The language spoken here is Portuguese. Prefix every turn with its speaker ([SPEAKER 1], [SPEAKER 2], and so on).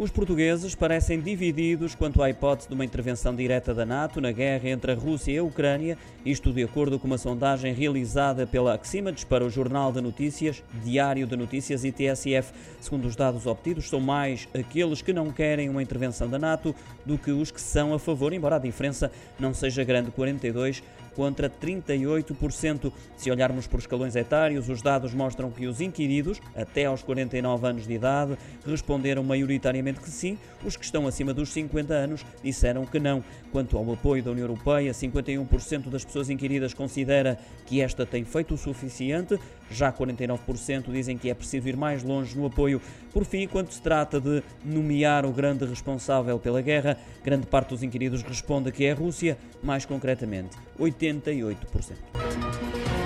[SPEAKER 1] Os portugueses parecem divididos quanto à hipótese de uma intervenção direta da NATO na guerra entre a Rússia e a Ucrânia, isto de acordo com uma sondagem realizada pela Aximates para o Jornal de Notícias, Diário de Notícias e TSF. Segundo os dados obtidos, são mais aqueles que não querem uma intervenção da NATO do que os que são a favor, embora a diferença não seja grande, 42 contra 38%. Se olharmos por escalões etários, os dados mostram que os inquiridos, até aos 49 anos de idade, responderam maioritariamente que sim, os que estão acima dos 50 anos disseram que não. Quanto ao apoio da União Europeia, 51% das pessoas inquiridas considera que esta tem feito o suficiente, já 49% dizem que é preciso ir mais longe no apoio. Por fim, quando se trata de nomear o grande responsável pela guerra, grande parte dos inquiridos responde que é a Rússia, mais concretamente 88%.